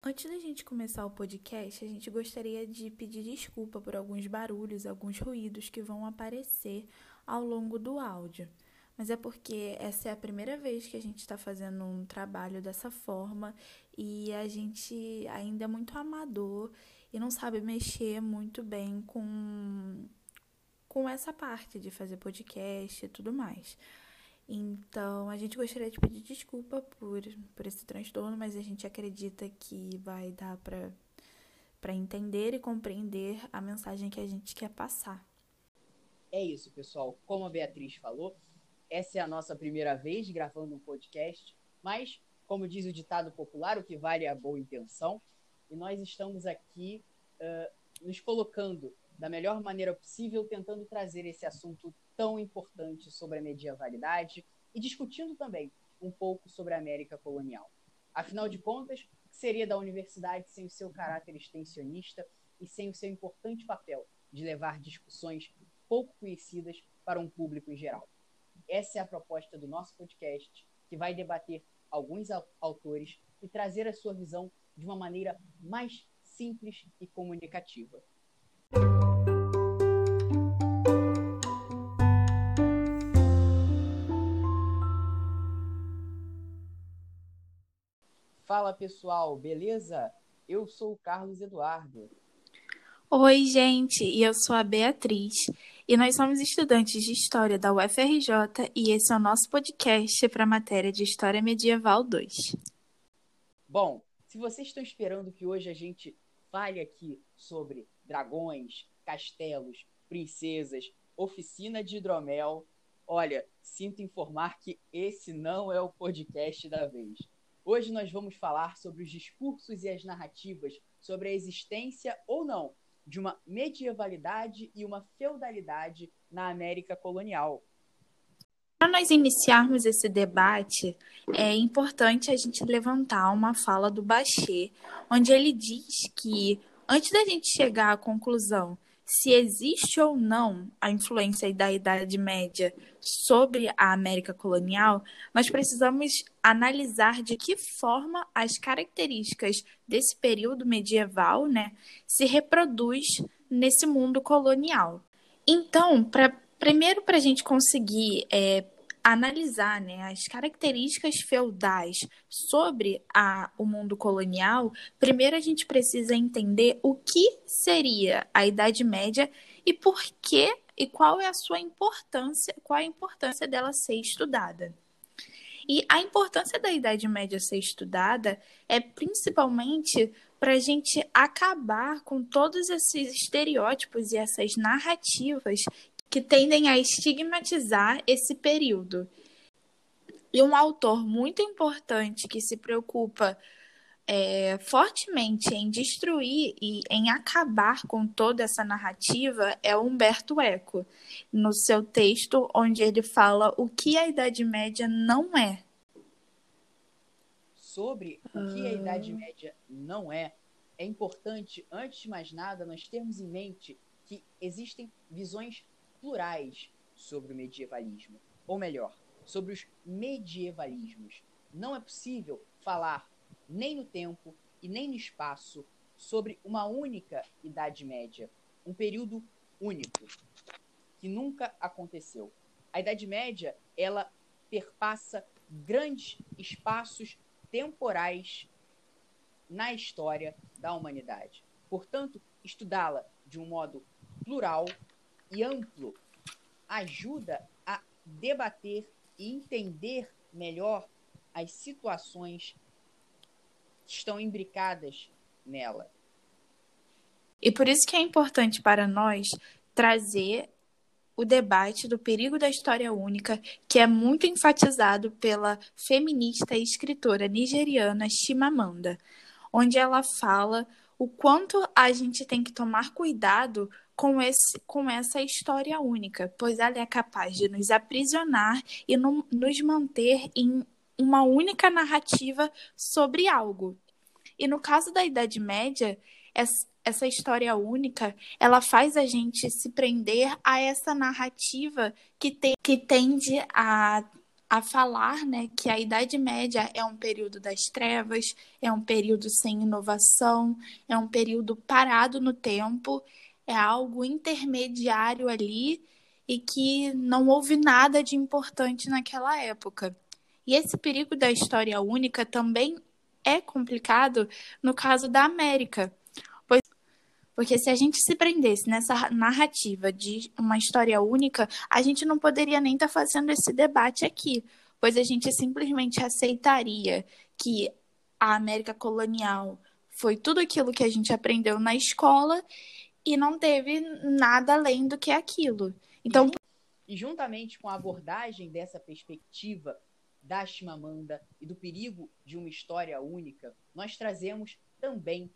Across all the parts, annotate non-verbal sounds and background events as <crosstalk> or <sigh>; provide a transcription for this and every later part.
Antes da gente começar o podcast, a gente gostaria de pedir desculpa por alguns barulhos, alguns ruídos que vão aparecer ao longo do áudio. Mas é porque essa é a primeira vez que a gente está fazendo um trabalho dessa forma e a gente ainda é muito amador e não sabe mexer muito bem com, com essa parte de fazer podcast e tudo mais. Então, a gente gostaria de pedir desculpa por, por esse transtorno, mas a gente acredita que vai dar para entender e compreender a mensagem que a gente quer passar. É isso, pessoal. Como a Beatriz falou, essa é a nossa primeira vez gravando um podcast, mas, como diz o ditado popular, o que vale é a boa intenção. E nós estamos aqui uh, nos colocando da melhor maneira possível, tentando trazer esse assunto tão importante sobre a medievalidade e discutindo também um pouco sobre a América colonial. Afinal de contas, o que seria da universidade sem o seu caráter extensionista e sem o seu importante papel de levar discussões pouco conhecidas para um público em geral? Essa é a proposta do nosso podcast, que vai debater alguns autores e trazer a sua visão de uma maneira mais simples e comunicativa. Fala pessoal, beleza? Eu sou o Carlos Eduardo. Oi, gente, e eu sou a Beatriz. E nós somos estudantes de História da UFRJ e esse é o nosso podcast para a matéria de História Medieval 2. Bom, se vocês estão esperando que hoje a gente fale aqui sobre dragões, castelos, princesas, oficina de hidromel, olha, sinto informar que esse não é o podcast da vez. Hoje nós vamos falar sobre os discursos e as narrativas sobre a existência ou não de uma medievalidade e uma feudalidade na América colonial. Para nós iniciarmos esse debate, é importante a gente levantar uma fala do Bachê, onde ele diz que, antes da gente chegar à conclusão se existe ou não a influência da Idade Média sobre a América colonial, nós precisamos analisar de que forma as características desse período medieval né, se reproduz nesse mundo colonial. Então, pra, primeiro para a gente conseguir é, analisar né, as características feudais sobre a, o mundo colonial, primeiro a gente precisa entender o que seria a Idade Média e por que e qual é a sua importância, qual a importância dela ser estudada. E a importância da Idade Média ser estudada é principalmente para a gente acabar com todos esses estereótipos e essas narrativas que tendem a estigmatizar esse período. E um autor muito importante que se preocupa é, fortemente em destruir e em acabar com toda essa narrativa é Humberto Eco, no seu texto onde ele fala o que a Idade Média não é. Sobre o que a Idade Média não é, é importante, antes de mais nada, nós termos em mente que existem visões plurais sobre o medievalismo, ou melhor, sobre os medievalismos. Não é possível falar nem no tempo e nem no espaço sobre uma única Idade Média, um período único que nunca aconteceu. A Idade Média, ela perpassa grandes espaços temporais na história da humanidade. Portanto, estudá-la de um modo plural e amplo ajuda a debater e entender melhor as situações que estão imbricadas nela. E por isso que é importante para nós trazer o debate do perigo da história única, que é muito enfatizado pela feminista e escritora nigeriana Chimamanda, onde ela fala o quanto a gente tem que tomar cuidado com, esse, com essa história única, pois ela é capaz de nos aprisionar e no, nos manter em uma única narrativa sobre algo. E no caso da Idade Média, essa história única, ela faz a gente se prender a essa narrativa que, te, que tende a a falar né, que a Idade Média é um período das trevas, é um período sem inovação, é um período parado no tempo, é algo intermediário ali e que não houve nada de importante naquela época. E esse perigo da história única também é complicado no caso da América, pois porque se a gente se prendesse nessa narrativa de uma história única, a gente não poderia nem estar tá fazendo esse debate aqui, pois a gente simplesmente aceitaria que a América colonial foi tudo aquilo que a gente aprendeu na escola e não teve nada além do que aquilo. Então, e juntamente com a abordagem dessa perspectiva da Chimamanda e do perigo de uma história única, nós trazemos também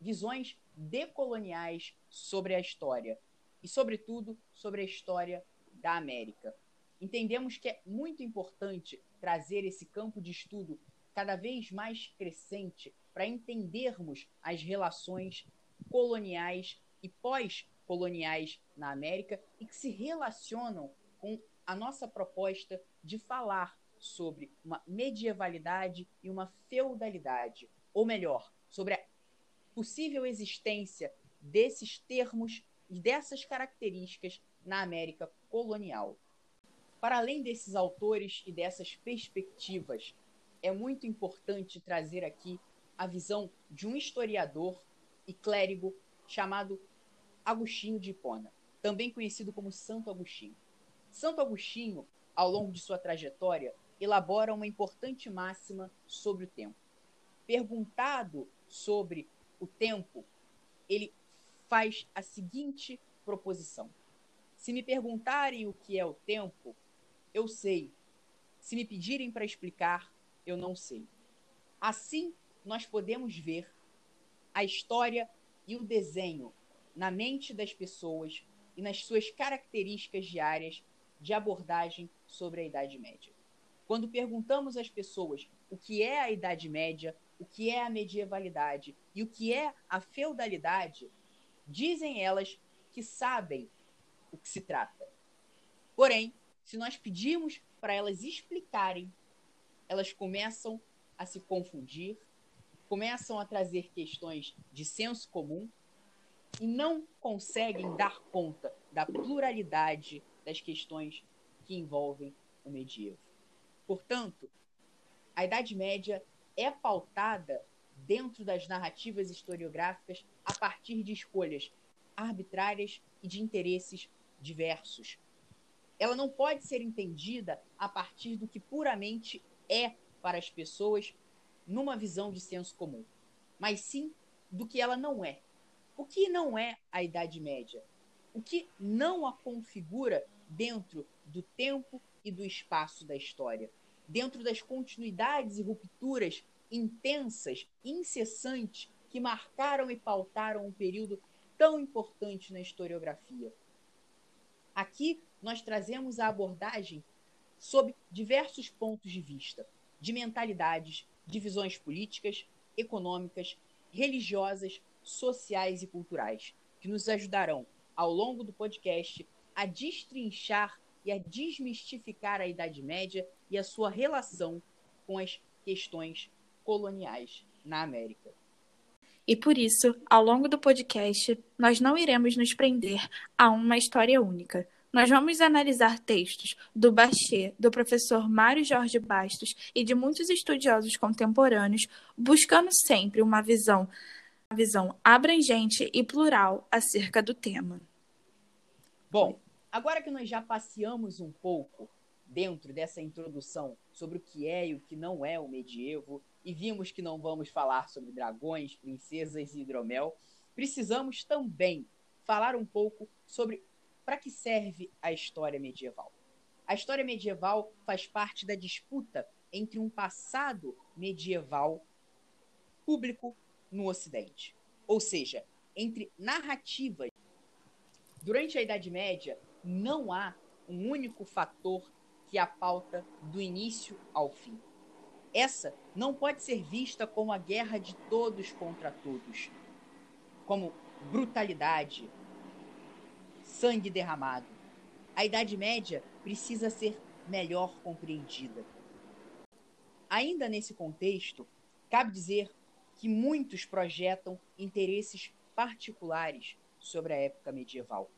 visões decoloniais sobre a história e, sobretudo, sobre a história da América. Entendemos que é muito importante trazer esse campo de estudo cada vez mais crescente para entendermos as relações coloniais e pós-coloniais na América e que se relacionam com a nossa proposta de falar sobre uma medievalidade e uma feudalidade, ou melhor, sobre a possível existência desses termos e dessas características na América colonial. Para além desses autores e dessas perspectivas, é muito importante trazer aqui a visão de um historiador e clérigo chamado Agostinho de Hipona, também conhecido como Santo Agostinho. Santo Agostinho, ao longo de sua trajetória, elabora uma importante máxima sobre o tempo. Perguntado sobre o tempo, ele faz a seguinte proposição: Se me perguntarem o que é o tempo, eu sei. Se me pedirem para explicar, eu não sei. Assim, nós podemos ver a história e o desenho na mente das pessoas e nas suas características diárias de abordagem sobre a Idade Média. Quando perguntamos às pessoas o que é a Idade Média, o que é a medievalidade e o que é a feudalidade, dizem elas que sabem o que se trata. Porém, se nós pedirmos para elas explicarem, elas começam a se confundir, começam a trazer questões de senso comum e não conseguem dar conta da pluralidade das questões que envolvem o medievo. Portanto, a Idade Média é pautada dentro das narrativas historiográficas a partir de escolhas arbitrárias e de interesses diversos. Ela não pode ser entendida a partir do que puramente é para as pessoas numa visão de senso comum, mas sim do que ela não é. O que não é a Idade Média? O que não a configura dentro do tempo e do espaço da história? dentro das continuidades e rupturas intensas, incessantes, que marcaram e pautaram um período tão importante na historiografia. Aqui nós trazemos a abordagem sob diversos pontos de vista, de mentalidades, divisões políticas, econômicas, religiosas, sociais e culturais, que nos ajudarão, ao longo do podcast, a destrinchar e a desmistificar a Idade Média e a sua relação com as questões coloniais na América. E por isso, ao longo do podcast, nós não iremos nos prender a uma história única. Nós vamos analisar textos do Bachet, do professor Mário Jorge Bastos e de muitos estudiosos contemporâneos, buscando sempre uma visão, uma visão abrangente e plural acerca do tema. Bom, agora que nós já passeamos um pouco dentro dessa introdução sobre o que é e o que não é o medievo, e vimos que não vamos falar sobre dragões, princesas e hidromel, precisamos também falar um pouco sobre para que serve a história medieval. A história medieval faz parte da disputa entre um passado medieval público no Ocidente, ou seja, entre narrativas. Durante a Idade Média, não há um único fator que a pauta do início ao fim. Essa não pode ser vista como a guerra de todos contra todos, como brutalidade, sangue derramado. A Idade Média precisa ser melhor compreendida. Ainda nesse contexto, cabe dizer que muitos projetam interesses particulares sobre a época medieval.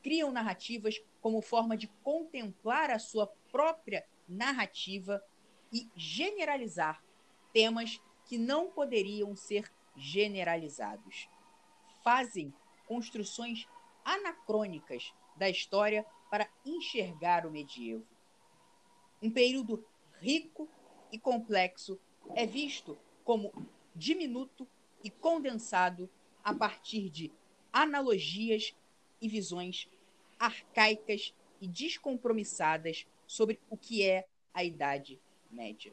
Criam narrativas como forma de contemplar a sua própria narrativa e generalizar temas que não poderiam ser generalizados. Fazem construções anacrônicas da história para enxergar o medievo. Um período rico e complexo é visto como diminuto e condensado a partir de analogias e visões arcaicas e descompromissadas sobre o que é a Idade Média.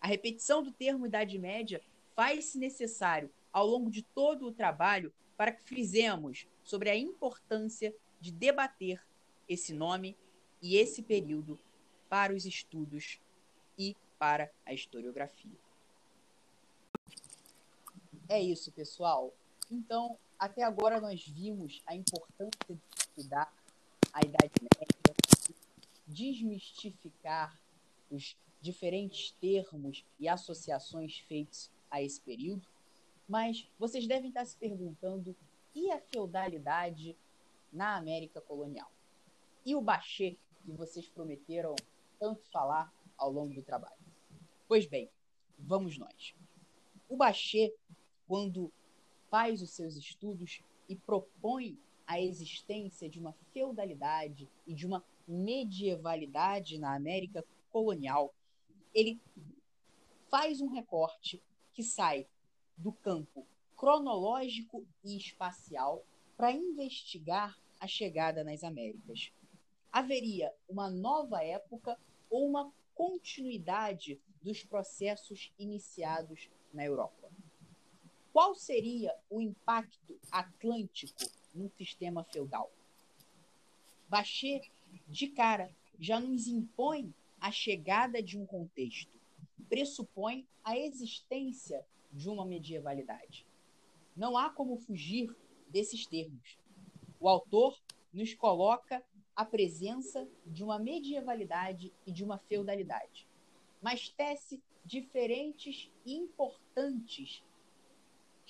A repetição do termo Idade Média faz-se necessário ao longo de todo o trabalho para que fizemos sobre a importância de debater esse nome e esse período para os estudos e para a historiografia. É isso, pessoal. Então, até agora nós vimos a importância de estudar a Idade Média, desmistificar os diferentes termos e associações feitos a esse período, mas vocês devem estar se perguntando e a feudalidade na América colonial? E o Bachê, que vocês prometeram tanto falar ao longo do trabalho? Pois bem, vamos nós. O Bachê, quando faz os seus estudos e propõe a existência de uma feudalidade e de uma medievalidade na América colonial, ele faz um recorte que sai do campo cronológico e espacial para investigar a chegada nas Américas. Haveria uma nova época ou uma continuidade dos processos iniciados na Europa. Qual seria o impacto atlântico no sistema feudal? Bachet, de cara, já nos impõe a chegada de um contexto, pressupõe a existência de uma medievalidade. Não há como fugir desses termos. O autor nos coloca a presença de uma medievalidade e de uma feudalidade mas tece diferentes e importantes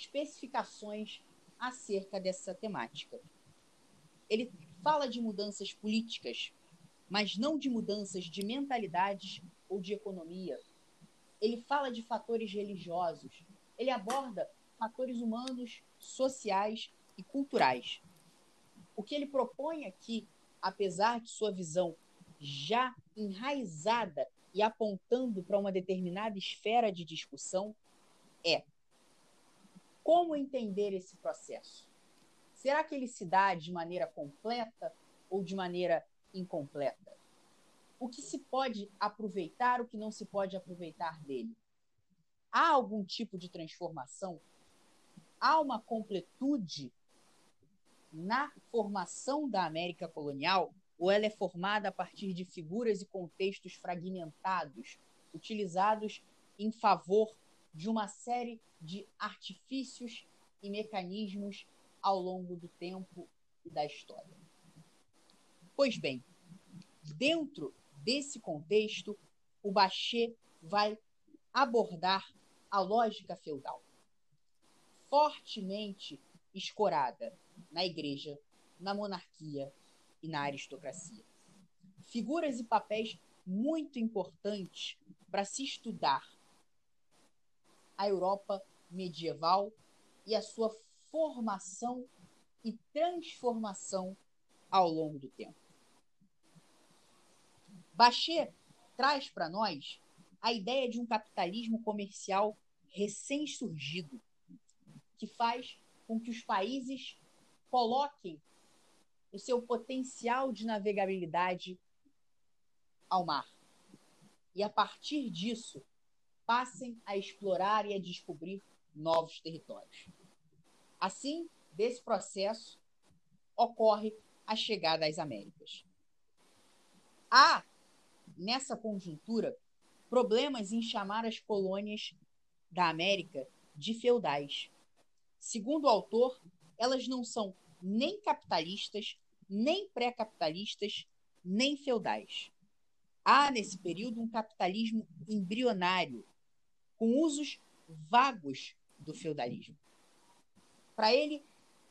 especificações acerca dessa temática. Ele fala de mudanças políticas, mas não de mudanças de mentalidades ou de economia. Ele fala de fatores religiosos. Ele aborda fatores humanos, sociais e culturais. O que ele propõe aqui, apesar de sua visão já enraizada e apontando para uma determinada esfera de discussão é como entender esse processo? Será que ele se dá de maneira completa ou de maneira incompleta? O que se pode aproveitar, o que não se pode aproveitar dele? Há algum tipo de transformação? Há uma completude na formação da América colonial ou ela é formada a partir de figuras e contextos fragmentados, utilizados em favor de uma série de artifícios e mecanismos ao longo do tempo e da história. Pois bem, dentro desse contexto, o Bachet vai abordar a lógica feudal, fortemente escorada na igreja, na monarquia e na aristocracia. Figuras e papéis muito importantes para se estudar a Europa medieval e a sua formação e transformação ao longo do tempo. Bachet traz para nós a ideia de um capitalismo comercial recém-surgido, que faz com que os países coloquem o seu potencial de navegabilidade ao mar. E a partir disso, passem a explorar e a descobrir novos territórios. Assim, desse processo, ocorre a chegada às Américas. Há, nessa conjuntura, problemas em chamar as colônias da América de feudais. Segundo o autor, elas não são nem capitalistas, nem pré-capitalistas, nem feudais. Há, nesse período, um capitalismo embrionário, com usos vagos do feudalismo. Para ele,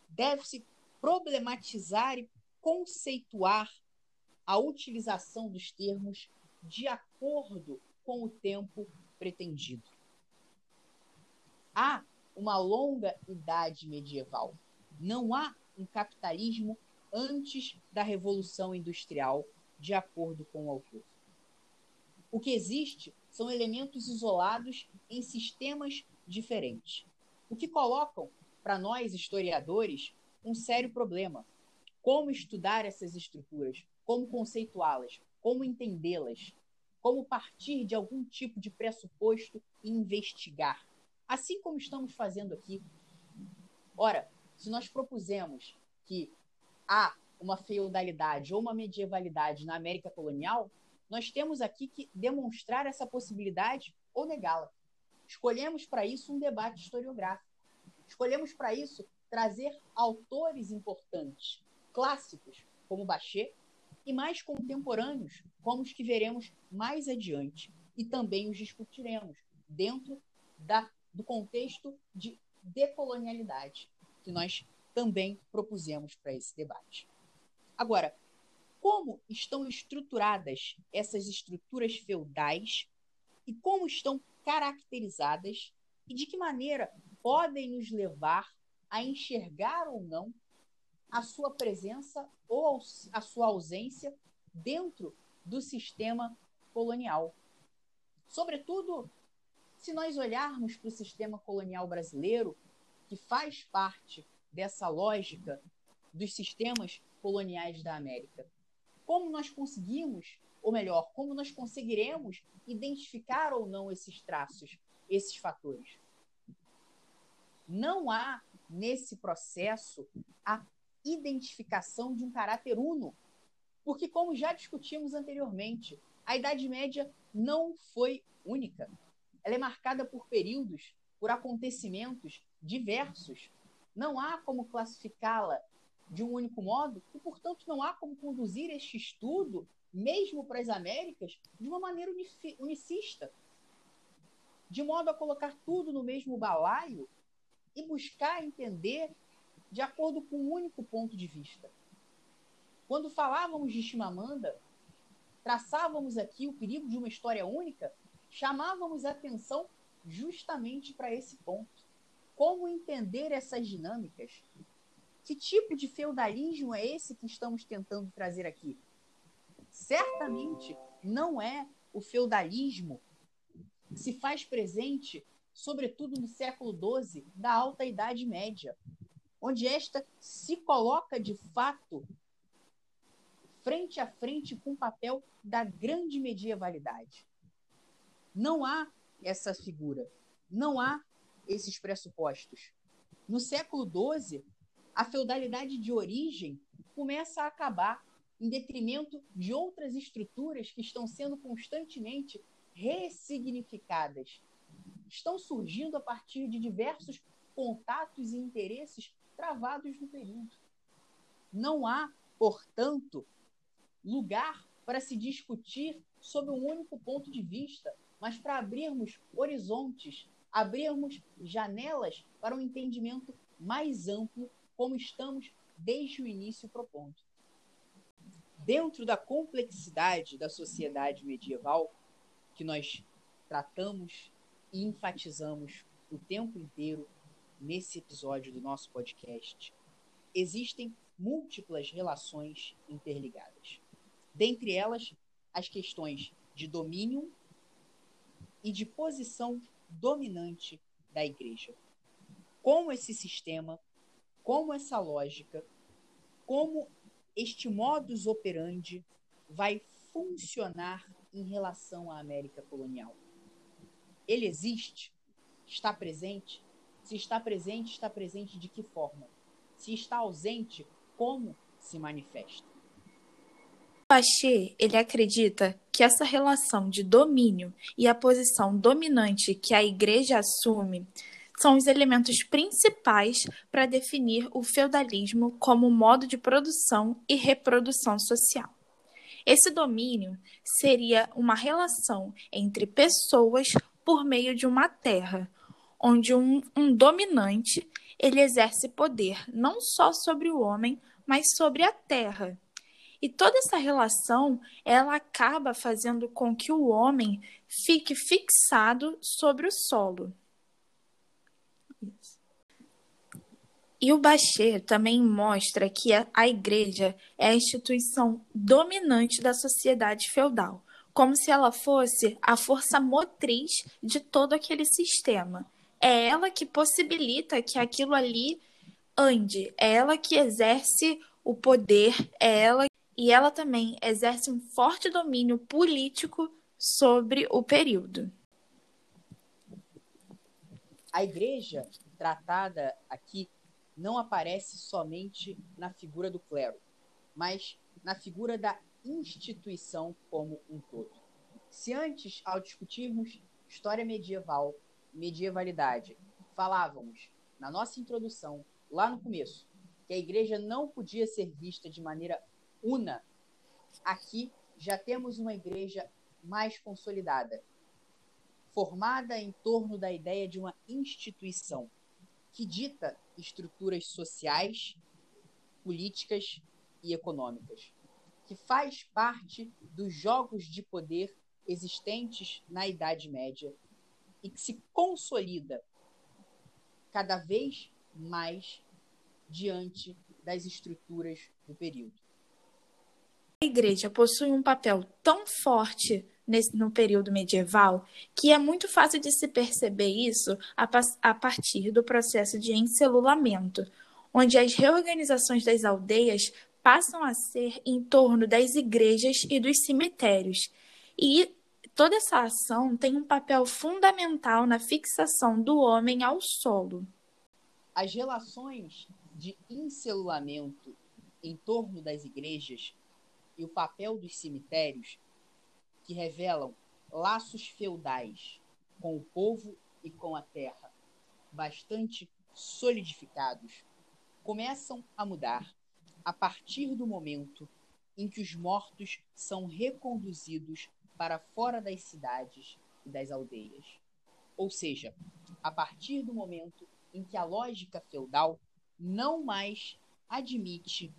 deve-se problematizar e conceituar a utilização dos termos de acordo com o tempo pretendido. Há uma longa idade medieval. Não há um capitalismo antes da Revolução Industrial, de acordo com o autor. O que existe são elementos isolados em sistemas diferentes, o que colocam, para nós historiadores, um sério problema. Como estudar essas estruturas? Como conceituá-las? Como entendê-las? Como partir de algum tipo de pressuposto e investigar? Assim como estamos fazendo aqui. Ora, se nós propusemos que há uma feudalidade ou uma medievalidade na América colonial, nós temos aqui que demonstrar essa possibilidade ou negá-la. Escolhemos para isso um debate historiográfico. Escolhemos para isso trazer autores importantes, clássicos, como Bachet, e mais contemporâneos, como os que veremos mais adiante, e também os discutiremos dentro da, do contexto de decolonialidade, que nós também propusemos para esse debate. Agora, como estão estruturadas essas estruturas feudais e como estão caracterizadas e de que maneira podem nos levar a enxergar ou não a sua presença ou a sua ausência dentro do sistema colonial. Sobretudo, se nós olharmos para o sistema colonial brasileiro, que faz parte dessa lógica dos sistemas coloniais da América. Como nós conseguimos, ou melhor, como nós conseguiremos identificar ou não esses traços, esses fatores? Não há nesse processo a identificação de um caráter uno, porque, como já discutimos anteriormente, a Idade Média não foi única. Ela é marcada por períodos, por acontecimentos diversos não há como classificá-la de um único modo e, portanto, não há como conduzir este estudo, mesmo para as Américas, de uma maneira unicista, de modo a colocar tudo no mesmo balaio e buscar entender de acordo com um único ponto de vista. Quando falávamos de Chimamanda, traçávamos aqui o perigo de uma história única, chamávamos atenção justamente para esse ponto. Como entender essas dinâmicas? Que tipo de feudalismo é esse que estamos tentando trazer aqui? Certamente não é o feudalismo que se faz presente, sobretudo no século XII, da Alta Idade Média, onde esta se coloca de fato frente a frente com o papel da grande medievalidade. Não há essa figura, não há esses pressupostos. No século XII, a feudalidade de origem começa a acabar em detrimento de outras estruturas que estão sendo constantemente ressignificadas. Estão surgindo a partir de diversos contatos e interesses travados no período. Não há, portanto, lugar para se discutir sob um único ponto de vista, mas para abrirmos horizontes abrirmos janelas para um entendimento mais amplo, como estamos desde o início propondo. Dentro da complexidade da sociedade medieval, que nós tratamos e enfatizamos o tempo inteiro nesse episódio do nosso podcast, existem múltiplas relações interligadas. Dentre elas, as questões de domínio e de posição dominante da igreja. Como esse sistema, como essa lógica, como este modus operandi vai funcionar em relação à América colonial. Ele existe? Está presente? Se está presente, está presente de que forma? Se está ausente, como se manifesta? Pache, ele acredita que essa relação de domínio e a posição dominante que a igreja assume são os elementos principais para definir o feudalismo como modo de produção e reprodução social. Esse domínio seria uma relação entre pessoas por meio de uma terra, onde um, um dominante ele exerce poder não só sobre o homem, mas sobre a terra. E toda essa relação, ela acaba fazendo com que o homem fique fixado sobre o solo. E o Bachê também mostra que a igreja é a instituição dominante da sociedade feudal, como se ela fosse a força motriz de todo aquele sistema. É ela que possibilita que aquilo ali ande, é ela que exerce o poder, é ela e ela também exerce um forte domínio político sobre o período. A igreja tratada aqui não aparece somente na figura do clero, mas na figura da instituição como um todo. Se antes, ao discutirmos história medieval, medievalidade, falávamos na nossa introdução, lá no começo, que a igreja não podia ser vista de maneira una. Aqui já temos uma igreja mais consolidada, formada em torno da ideia de uma instituição que dita estruturas sociais, políticas e econômicas, que faz parte dos jogos de poder existentes na Idade Média e que se consolida cada vez mais diante das estruturas do período. A igreja possui um papel tão forte nesse, no período medieval que é muito fácil de se perceber isso a, a partir do processo de encelulamento, onde as reorganizações das aldeias passam a ser em torno das igrejas e dos cemitérios. E toda essa ação tem um papel fundamental na fixação do homem ao solo. As relações de encelulamento em torno das igrejas e o papel dos cemitérios, que revelam laços feudais com o povo e com a terra, bastante solidificados, começam a mudar a partir do momento em que os mortos são reconduzidos para fora das cidades e das aldeias. Ou seja, a partir do momento em que a lógica feudal não mais admite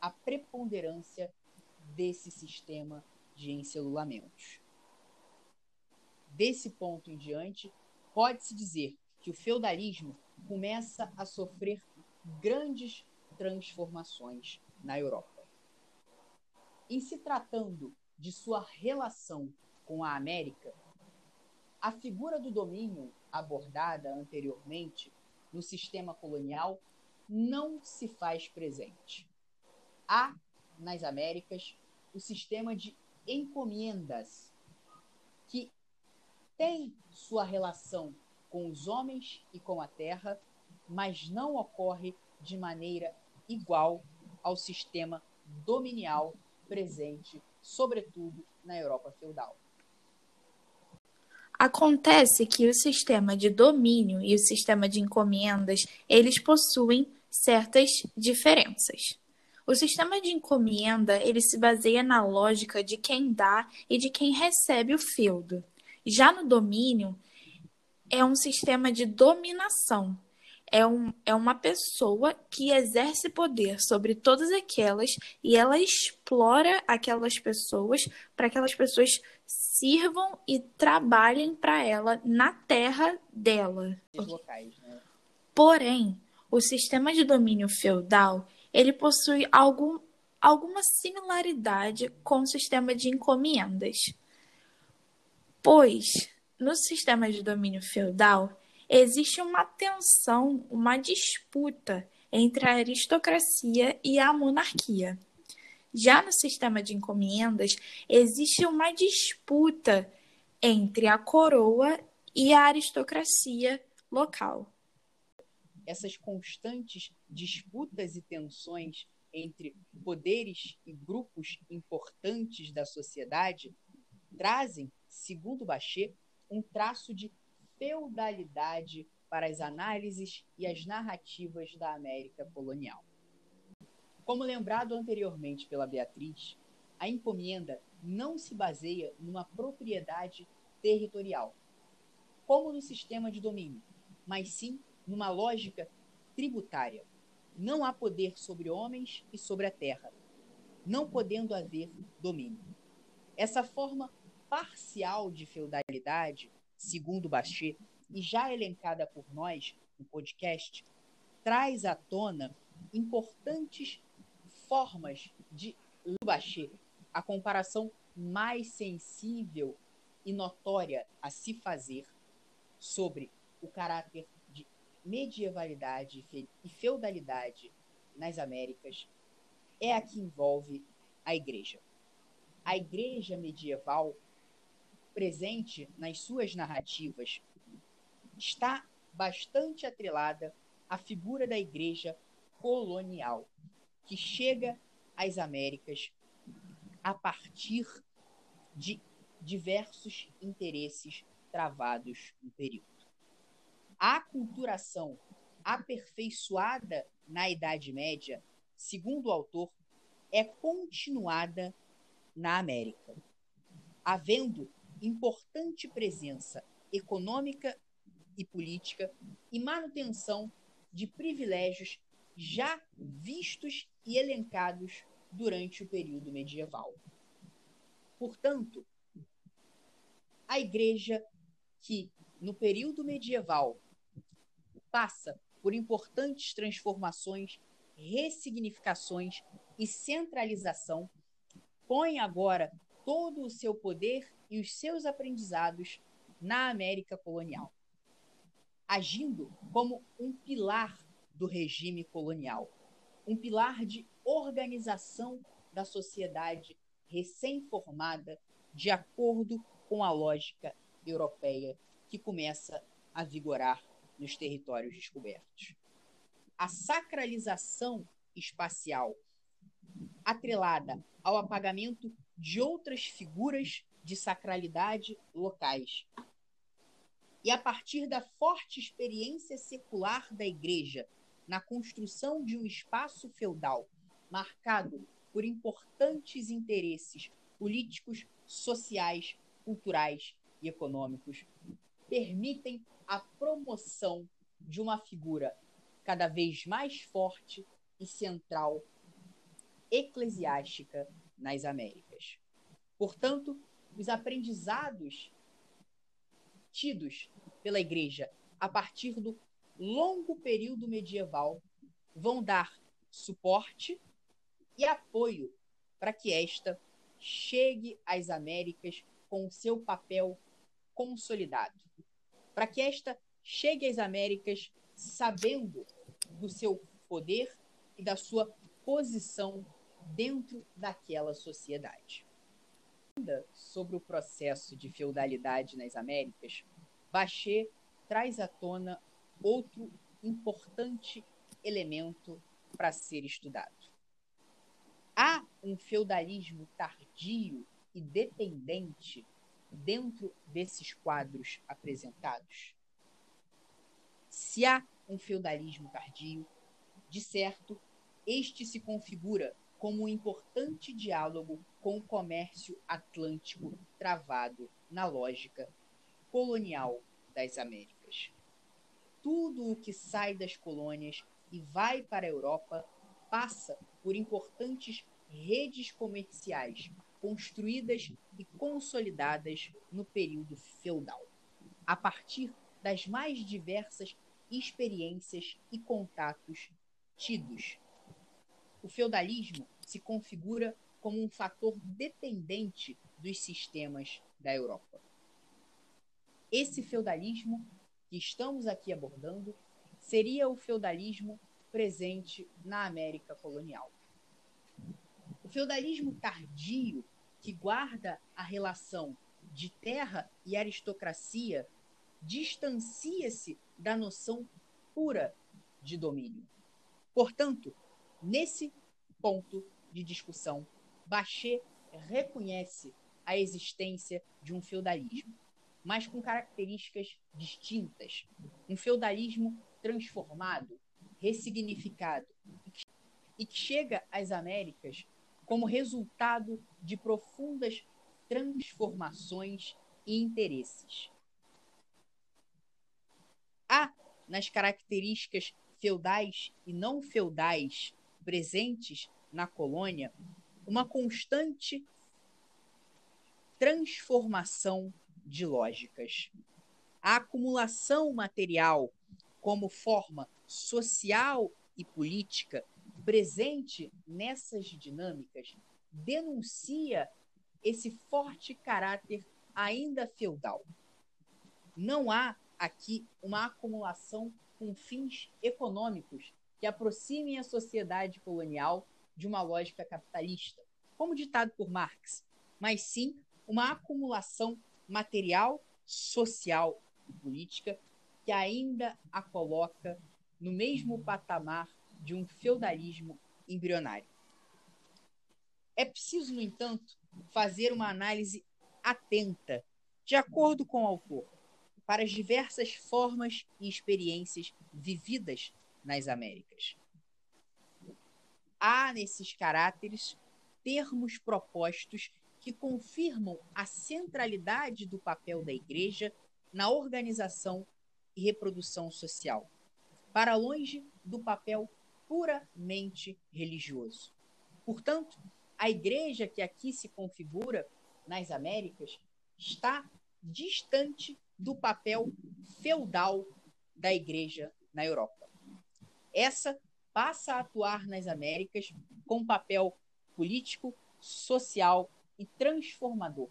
a preponderância desse sistema de encelulamentos. Desse ponto em diante, pode-se dizer que o feudalismo começa a sofrer grandes transformações na Europa. Em se tratando de sua relação com a América, a figura do domínio abordada anteriormente no sistema colonial não se faz presente há nas Américas o sistema de encomendas, que tem sua relação com os homens e com a terra, mas não ocorre de maneira igual ao sistema dominial presente, sobretudo na Europa feudal. Acontece que o sistema de domínio e o sistema de encomendas, eles possuem certas diferenças. O sistema de encomenda ele se baseia na lógica de quem dá e de quem recebe o feudo. Já no domínio, é um sistema de dominação. É, um, é uma pessoa que exerce poder sobre todas aquelas e ela explora aquelas pessoas para que aquelas pessoas sirvam e trabalhem para ela na terra dela. Locais, né? Porém, o sistema de domínio feudal ele possui algum, alguma similaridade com o sistema de encomendas. Pois, no sistema de domínio feudal, existe uma tensão, uma disputa entre a aristocracia e a monarquia. Já no sistema de encomendas, existe uma disputa entre a coroa e a aristocracia local essas constantes disputas e tensões entre poderes e grupos importantes da sociedade trazem, segundo Bachet, um traço de feudalidade para as análises e as narrativas da América colonial. Como lembrado anteriormente pela Beatriz, a encomenda não se baseia numa propriedade territorial, como no sistema de domínio, mas sim numa lógica tributária. Não há poder sobre homens e sobre a terra, não podendo haver domínio. Essa forma parcial de feudalidade, segundo Bachet, e já elencada por nós no podcast, traz à tona importantes formas de Bachet, a comparação mais sensível e notória a se fazer sobre o caráter medievalidade e feudalidade nas Américas é a que envolve a igreja. A igreja medieval, presente nas suas narrativas, está bastante atrelada à figura da igreja colonial, que chega às Américas a partir de diversos interesses travados no período. Aculturação aperfeiçoada na Idade Média, segundo o autor, é continuada na América, havendo importante presença econômica e política e manutenção de privilégios já vistos e elencados durante o período medieval. Portanto, a igreja que, no período medieval, passa por importantes transformações, ressignificações e centralização, põe agora todo o seu poder e os seus aprendizados na América colonial, agindo como um pilar do regime colonial, um pilar de organização da sociedade recém-formada de acordo com a lógica europeia que começa a vigorar nos territórios descobertos. A sacralização espacial, atrelada ao apagamento de outras figuras de sacralidade locais, e a partir da forte experiência secular da Igreja na construção de um espaço feudal marcado por importantes interesses políticos, sociais, culturais e econômicos, permitem a promoção de uma figura cada vez mais forte e central eclesiástica nas Américas. Portanto, os aprendizados tidos pela Igreja a partir do longo período medieval vão dar suporte e apoio para que esta chegue às Américas com o seu papel consolidado. Para que esta chegue às Américas sabendo do seu poder e da sua posição dentro daquela sociedade. Ainda sobre o processo de feudalidade nas Américas, Bachet traz à tona outro importante elemento para ser estudado. Há um feudalismo tardio e dependente dentro desses quadros apresentados? Se há um feudalismo tardio, de certo, este se configura como um importante diálogo com o comércio atlântico travado na lógica colonial das Américas. Tudo o que sai das colônias e vai para a Europa passa por importantes redes comerciais construídas e consolidadas no período feudal, a partir das mais diversas experiências e contatos tidos. O feudalismo se configura como um fator dependente dos sistemas da Europa. Esse feudalismo que estamos aqui abordando seria o feudalismo presente na América colonial. O feudalismo tardio, que guarda a relação de terra e aristocracia, distancia-se da noção pura de domínio. Portanto, nesse ponto de discussão, Bachet reconhece a existência de um feudalismo, mas com características distintas. Um feudalismo transformado, ressignificado, e que chega às Américas como resultado de profundas transformações e interesses. Há nas características feudais e não feudais presentes na colônia uma constante transformação de lógicas. A acumulação material como forma social e política presente nessas dinâmicas denuncia esse forte caráter ainda feudal. Não há aqui uma acumulação com fins econômicos que aproximem a sociedade colonial de uma lógica capitalista, como ditado por Marx, mas sim uma acumulação material, social e política que ainda a coloca no mesmo patamar de um feudalismo embrionário. É preciso, no entanto, fazer uma análise atenta, de acordo com o autor, para as diversas formas e experiências vividas nas Américas. Há nesses caráteres termos propostos que confirmam a centralidade do papel da Igreja na organização e reprodução social, para longe do papel puramente religioso. Portanto, a igreja que aqui se configura nas Américas está distante do papel feudal da igreja na Europa. Essa passa a atuar nas Américas com papel político, social e transformador,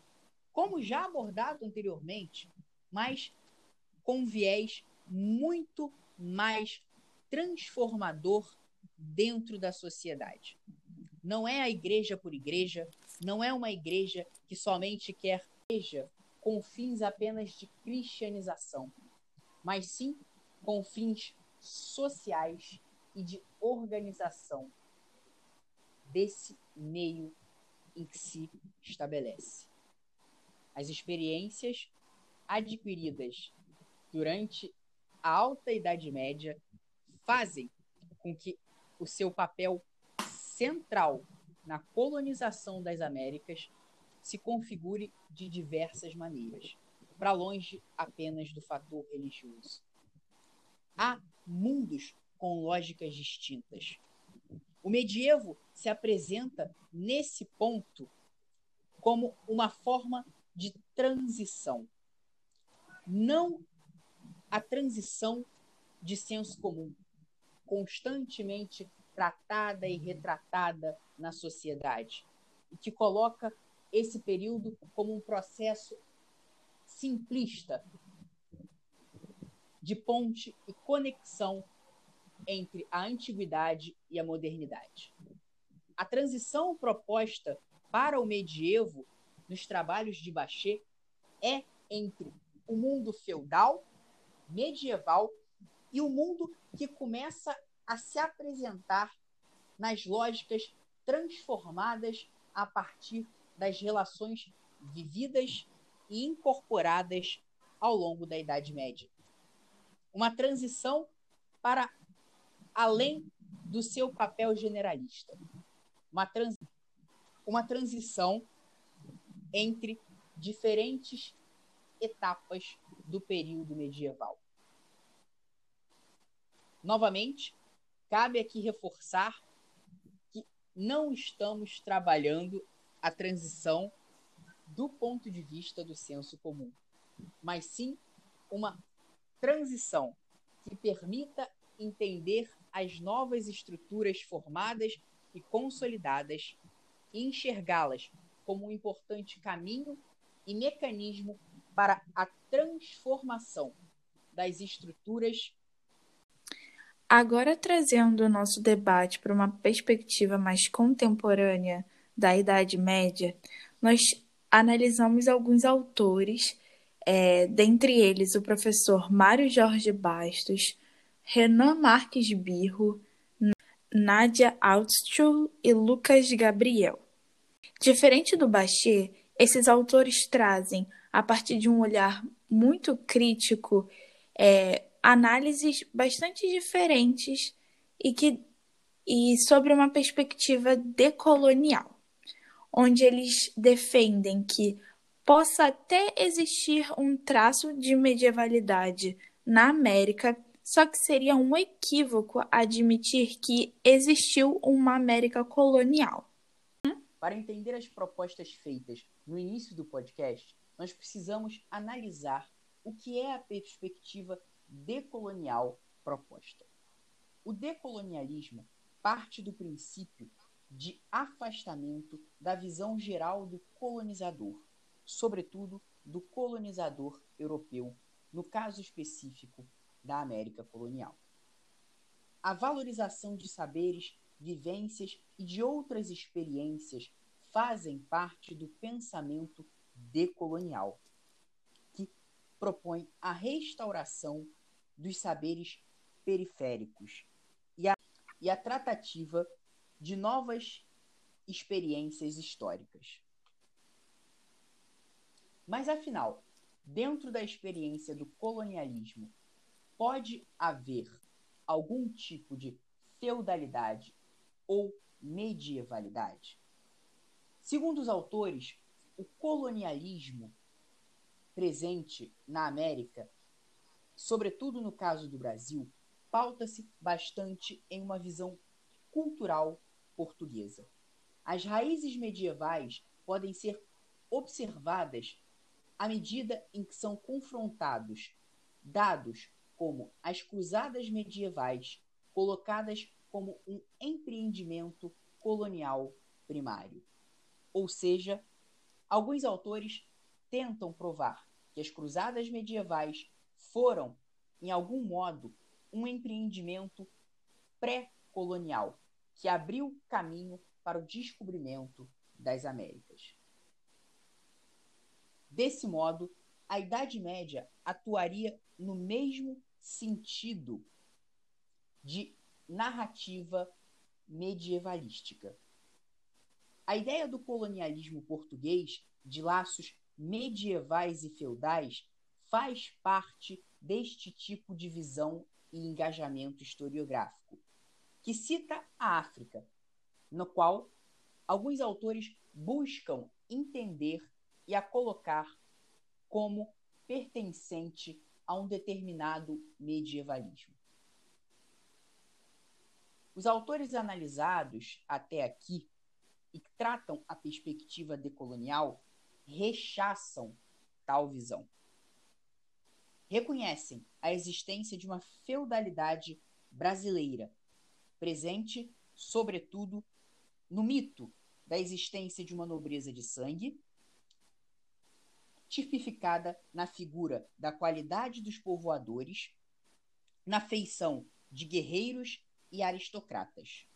como já abordado anteriormente, mas com viés muito mais transformador dentro da sociedade. Não é a igreja por igreja, não é uma igreja que somente quer igreja com fins apenas de cristianização, mas sim com fins sociais e de organização desse meio em que se estabelece. As experiências adquiridas durante a Alta Idade Média fazem com que o seu papel central na colonização das Américas se configure de diversas maneiras, para longe apenas do fator religioso. Há mundos com lógicas distintas. O medievo se apresenta nesse ponto como uma forma de transição. Não a transição de senso comum, constantemente tratada e retratada na sociedade, e que coloca esse período como um processo simplista de ponte e conexão entre a antiguidade e a modernidade. A transição proposta para o medievo nos trabalhos de Bachet é entre o mundo feudal, medieval e o mundo que começa a se apresentar nas lógicas transformadas a partir das relações vividas e incorporadas ao longo da Idade Média. Uma transição para além do seu papel generalista. Uma, trans... uma transição entre diferentes etapas do período medieval. Novamente, cabe aqui reforçar que não estamos trabalhando a transição do ponto de vista do senso comum, mas sim uma transição que permita entender as novas estruturas formadas e consolidadas e enxergá-las como um importante caminho e mecanismo para a transformação das estruturas Agora, trazendo o nosso debate para uma perspectiva mais contemporânea da Idade Média, nós analisamos alguns autores, é, dentre eles o professor Mário Jorge Bastos, Renan Marques Birro, Nádia Altstuhl e Lucas Gabriel. Diferente do Bachet, esses autores trazem, a partir de um olhar muito crítico, é, análises bastante diferentes e que e sobre uma perspectiva decolonial, onde eles defendem que possa até existir um traço de medievalidade na América, só que seria um equívoco admitir que existiu uma América colonial. Para entender as propostas feitas no início do podcast, nós precisamos analisar o que é a perspectiva decolonial proposta. O decolonialismo parte do princípio de afastamento da visão geral do colonizador, sobretudo do colonizador europeu, no caso específico da América colonial. A valorização de saberes, vivências e de outras experiências fazem parte do pensamento decolonial, que propõe a restauração dos saberes periféricos e a, e a tratativa de novas experiências históricas. Mas, afinal, dentro da experiência do colonialismo, pode haver algum tipo de feudalidade ou medievalidade? Segundo os autores, o colonialismo presente na América, sobretudo no caso do Brasil, pauta-se bastante em uma visão cultural portuguesa. As raízes medievais podem ser observadas à medida em que são confrontados dados como as cruzadas medievais, colocadas como um empreendimento colonial primário. Ou seja, alguns autores tentam provar que as cruzadas medievais foram, em algum modo, um empreendimento pré-colonial que abriu caminho para o descobrimento das Américas. Desse modo, a Idade Média atuaria no mesmo sentido de narrativa medievalística. A ideia do colonialismo português, de laços medievais e feudais, faz parte deste tipo de visão e engajamento historiográfico, que cita a África, no qual alguns autores buscam entender e a colocar como pertencente a um determinado medievalismo. Os autores analisados até aqui e que tratam a perspectiva decolonial rechaçam tal visão. Reconhecem a existência de uma feudalidade brasileira, presente, sobretudo, no mito da existência de uma nobreza de sangue tipificada na figura da qualidade dos povoadores, na feição de guerreiros e aristocratas.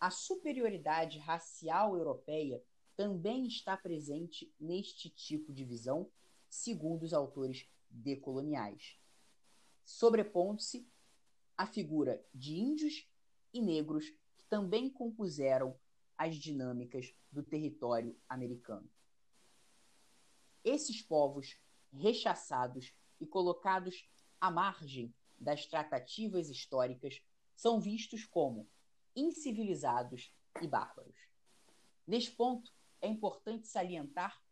A superioridade racial europeia também está presente neste tipo de visão, segundo os autores decoloniais, sobrepondo-se a figura de índios e negros que também compuseram as dinâmicas do território americano. Esses povos rechaçados e colocados à margem das tratativas históricas são vistos como incivilizados e bárbaros. Neste ponto, é importante salientar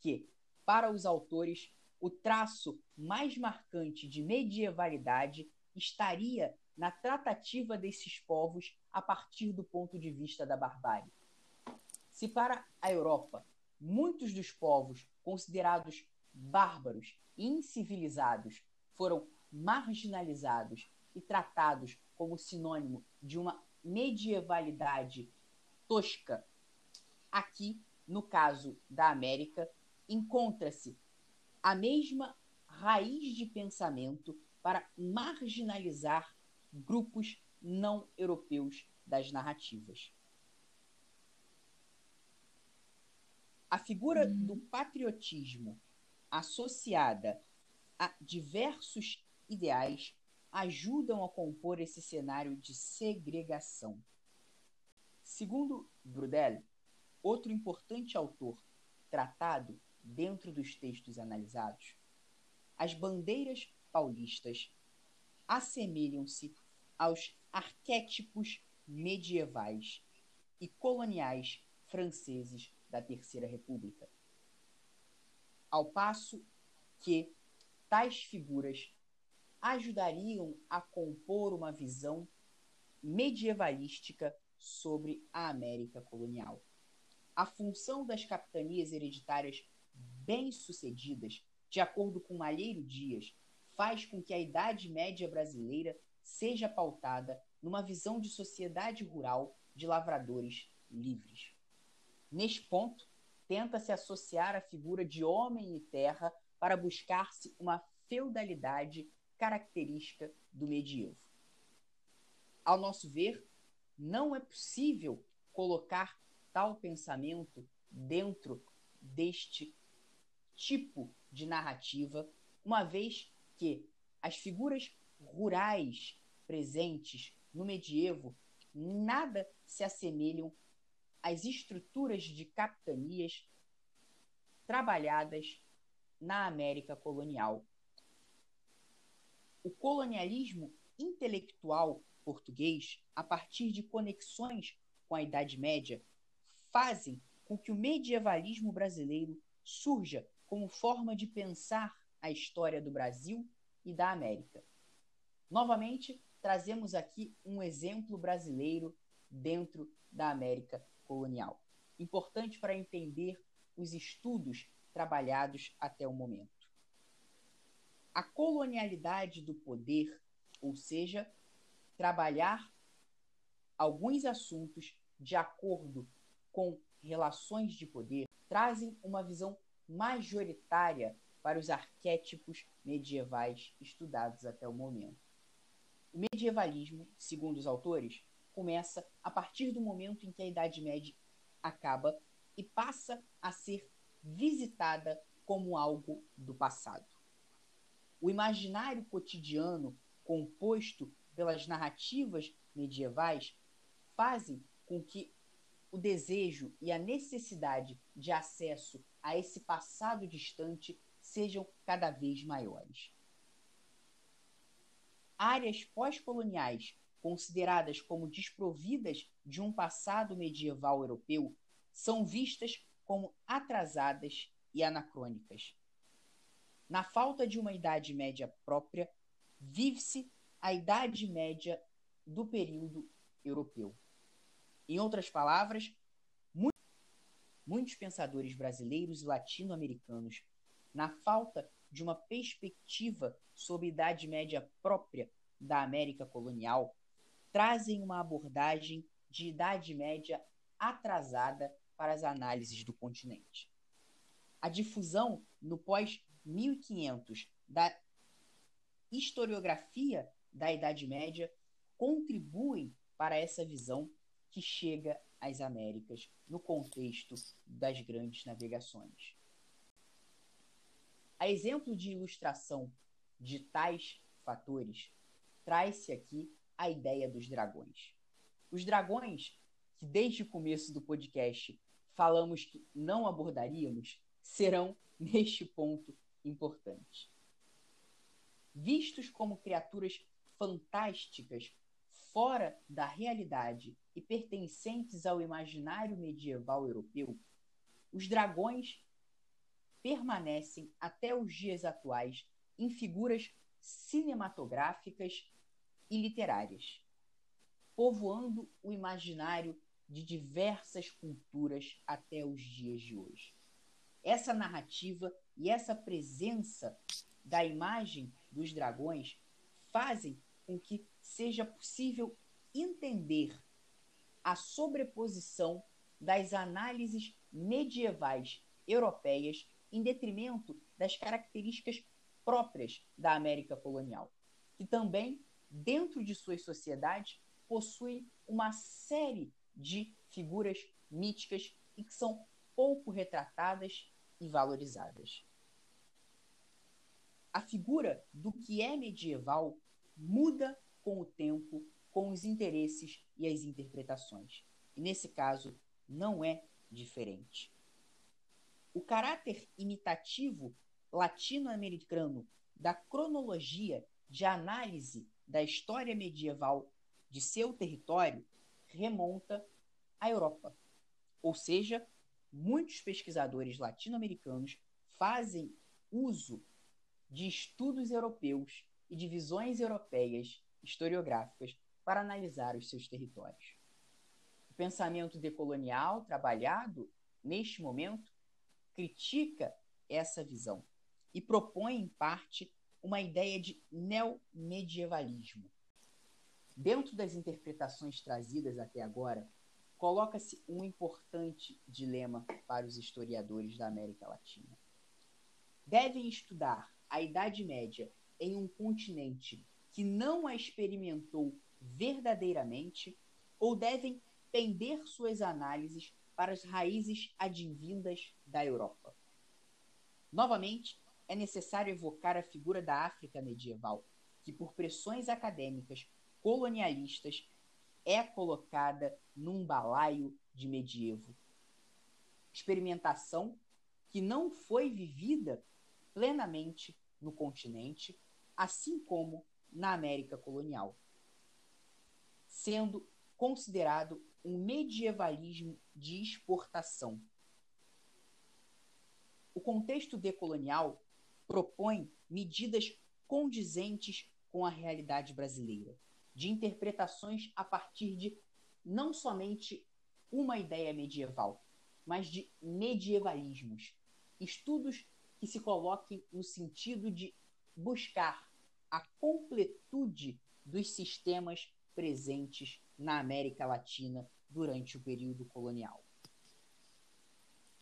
que, para os autores, o traço mais marcante de medievalidade estaria na tratativa desses povos a partir do ponto de vista da barbárie. Se para a Europa muitos dos povos considerados bárbaros e incivilizados foram marginalizados e tratados como sinônimo de uma medievalidade tosca, aqui, no caso da América, encontra-se a mesma raiz de pensamento para marginalizar grupos não europeus das narrativas. A figura hum. do patriotismo associada a diversos ideais ajudam a compor esse cenário de segregação. Segundo Brudel, outro importante autor tratado dentro dos textos analisados, as bandeiras paulistas assemelham-se aos arquétipos medievais e coloniais franceses da Terceira República. Ao passo que tais figuras ajudariam a compor uma visão medievalística sobre a América colonial. A função das capitanias hereditárias bem-sucedidas, de acordo com Malheiro Dias, faz com que a Idade Média brasileira seja pautada numa visão de sociedade rural de lavradores livres. Neste ponto, tenta-se associar a figura de homem e terra para buscar-se uma feudalidade característica do medievo. Ao nosso ver, não é possível colocar tal pensamento dentro deste tipo de narrativa, uma vez que as figuras rurais presentes no medievo nada se assemelham às estruturas de capitanias trabalhadas na América colonial. O colonialismo intelectual português, a partir de conexões com a Idade Média, fazem com que o medievalismo brasileiro surja como forma de pensar a história do Brasil e da América. Novamente, trazemos aqui um exemplo brasileiro dentro da América colonial, importante para entender os estudos trabalhados até o momento. A colonialidade do poder, ou seja, trabalhar alguns assuntos de acordo com relações de poder, trazem uma visão majoritária para os arquétipos medievais estudados até o momento. O medievalismo, segundo os autores, começa a partir do momento em que a Idade Média acaba e passa a ser visitada como algo do passado. O imaginário cotidiano, composto pelas narrativas medievais, fazem com que o desejo e a necessidade de acesso a esse passado distante sejam cada vez maiores. Áreas pós-coloniais consideradas como desprovidas de um passado medieval europeu são vistas como atrasadas e anacrônicas. Na falta de uma Idade Média própria, vive-se a Idade Média do período europeu. Em outras palavras, muitos pensadores brasileiros e latino-americanos, na falta de uma perspectiva sobre a Idade Média própria da América colonial, trazem uma abordagem de Idade Média atrasada para as análises do continente. A difusão no pós-1500 da historiografia da Idade Média contribui para essa visão que chega às Américas no contexto das grandes navegações. A exemplo de ilustração de tais fatores, traz-se aqui a ideia dos dragões. Os dragões, que desde o começo do podcast falamos que não abordaríamos, serão, <laughs> neste ponto, importantes. Vistos como criaturas fantásticas fora da realidade e pertencentes ao imaginário medieval europeu, os dragões permanecem até os dias atuais em figuras cinematográficas e literárias, povoando o imaginário de diversas culturas até os dias de hoje. Essa narrativa e essa presença da imagem dos dragões fazem com que seja possível entender a sobreposição das análises medievais europeias em detrimento das características próprias da América colonial, que também, dentro de suas sociedades, possuem uma série de figuras míticas e que são pouco retratadas e valorizadas. A figura do que é medieval muda com o tempo, com os interesses e as interpretações. E nesse caso, não é diferente. O caráter imitativo latino-americano da cronologia de análise da história medieval de seu território remonta à Europa. Ou seja, muitos pesquisadores latino-americanos fazem uso de estudos europeus e de visões europeias historiográficas para analisar os seus territórios. O pensamento decolonial trabalhado neste momento critica essa visão e propõe, em parte, uma ideia de neomedievalismo. Dentro das interpretações trazidas até agora, coloca-se um importante dilema para os historiadores da América Latina. Devem estudar a Idade Média em um continente que não a experimentou verdadeiramente ou devem pender suas análises para as raízes advindas da Europa. Novamente, é necessário evocar a figura da África medieval, que por pressões acadêmicas colonialistas é colocada num balaio de medievo. Experimentação que não foi vivida plenamente no continente, assim como na América colonial, sendo considerado um medievalismo de exportação. O contexto decolonial propõe medidas condizentes com a realidade brasileira, de interpretações a partir de não somente uma ideia medieval, mas de medievalismos, estudos que se coloquem no sentido de buscar a completude dos sistemas presentes na América Latina durante o período colonial.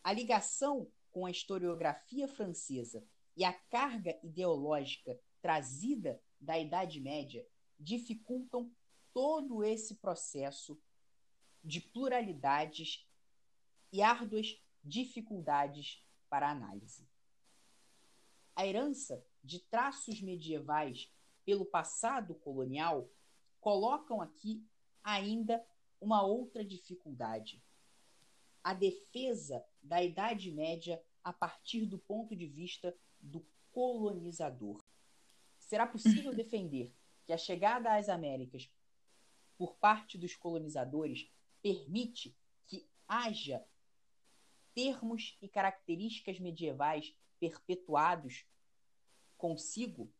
A ligação com a historiografia francesa e a carga ideológica trazida da Idade Média dificultam todo esse processo de pluralidades e árduas dificuldades para análise a herança de traços medievais pelo passado colonial colocam aqui ainda uma outra dificuldade. A defesa da Idade Média a partir do ponto de vista do colonizador. Será possível <laughs> defender que a chegada às Américas por parte dos colonizadores permite que haja termos e características medievais perpetuados consigo,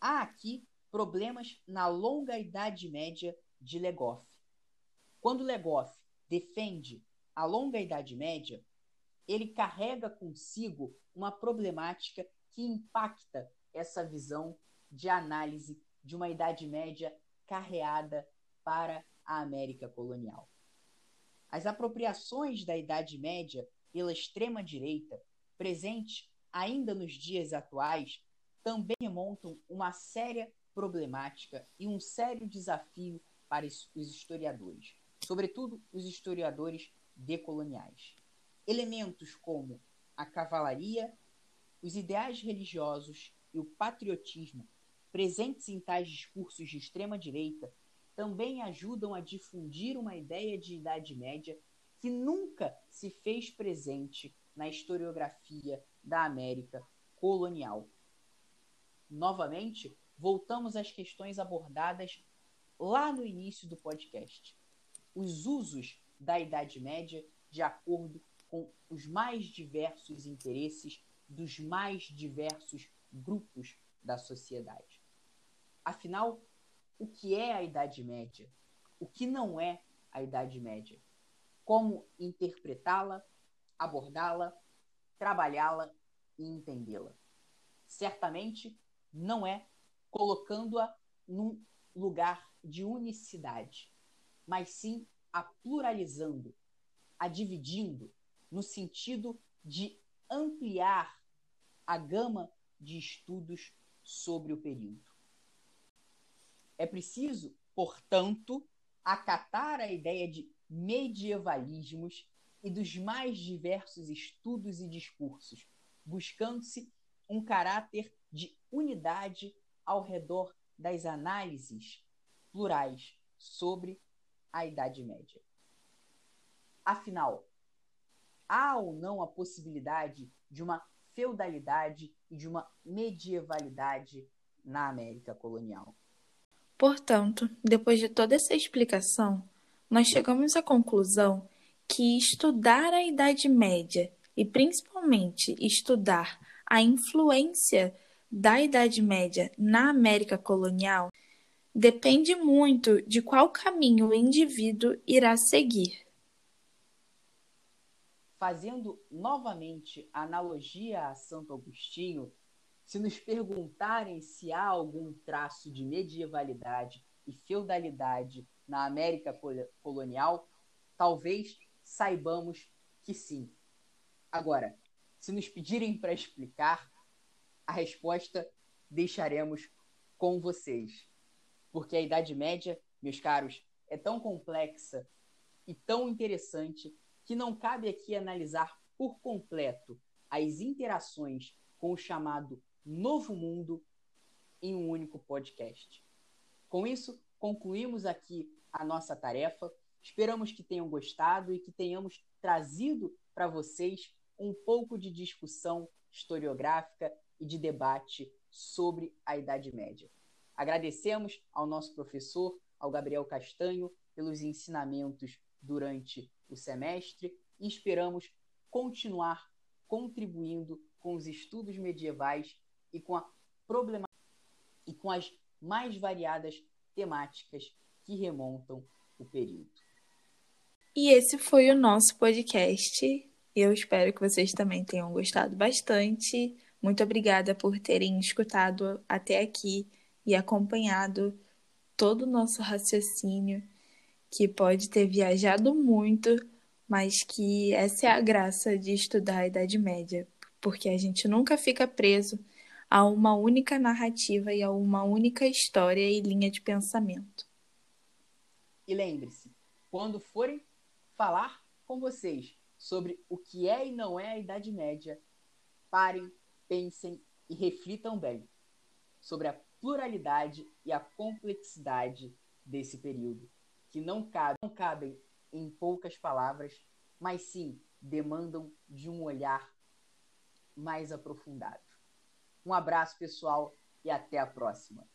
há aqui problemas na longa Idade Média de Legoff. Quando Legoff defende a longa Idade Média, ele carrega consigo uma problemática que impacta essa visão de análise de uma Idade Média carreada para a América colonial. As apropriações da Idade Média pela extrema-direita, presente ainda nos dias atuais, também remontam uma séria problemática e um sério desafio para os historiadores, sobretudo os historiadores decoloniais. Elementos como a cavalaria, os ideais religiosos e o patriotismo presentes em tais discursos de extrema-direita também ajudam a difundir uma ideia de Idade Média que nunca se fez presente na historiografia da América colonial. Novamente, voltamos às questões abordadas lá no início do podcast. Os usos da Idade Média de acordo com os mais diversos interesses dos mais diversos grupos da sociedade. Afinal, o que é a Idade Média? O que não é a Idade Média? Como interpretá-la abordá-la, trabalhá-la e entendê-la. Certamente não é colocando-a num lugar de unicidade, mas sim a pluralizando, a dividindo, no sentido de ampliar a gama de estudos sobre o período. É preciso, portanto, acatar a ideia de medievalismos e dos mais diversos estudos e discursos, buscando-se um caráter de unidade ao redor das análises plurais sobre a Idade Média. Afinal, há ou não a possibilidade de uma feudalidade e de uma medievalidade na América colonial. Portanto, depois de toda essa explicação, nós chegamos à conclusão que estudar a Idade Média e principalmente estudar a influência da Idade Média na América colonial depende muito de qual caminho o indivíduo irá seguir. Fazendo novamente analogia a Santo Agostinho, se nos perguntarem se há algum traço de medievalidade e feudalidade na América colonial, talvez saibamos que sim. Agora, se nos pedirem para explicar, a resposta deixaremos com vocês. Porque a Idade Média, meus caros, é tão complexa e tão interessante que não cabe aqui analisar por completo as interações com o chamado Novo Mundo em um único podcast. Com isso, concluímos aqui a nossa tarefa. Esperamos que tenham gostado e que tenhamos trazido para vocês um pouco de discussão historiográfica e de debate sobre a Idade Média. Agradecemos ao nosso professor, ao Gabriel Castanho, pelos ensinamentos durante o semestre e esperamos continuar contribuindo com os estudos medievais e com a e com as mais variadas temáticas que remontam o período. E esse foi o nosso podcast. Eu espero que vocês também tenham gostado bastante. Muito obrigada por terem escutado até aqui e acompanhado todo o nosso raciocínio, que pode ter viajado muito, mas que essa é a graça de estudar a Idade Média, porque a gente nunca fica preso a uma única narrativa e a uma única história e linha de pensamento. E lembre-se, quando forem falar com vocês sobre o que é e não é a Idade Média, parem, pensem e reflitam bem sobre a pluralidade e a complexidade desse período, que não, cabe, não cabem em poucas palavras, mas sim demandam de um olhar mais aprofundado. Um abraço, pessoal, e até a próxima.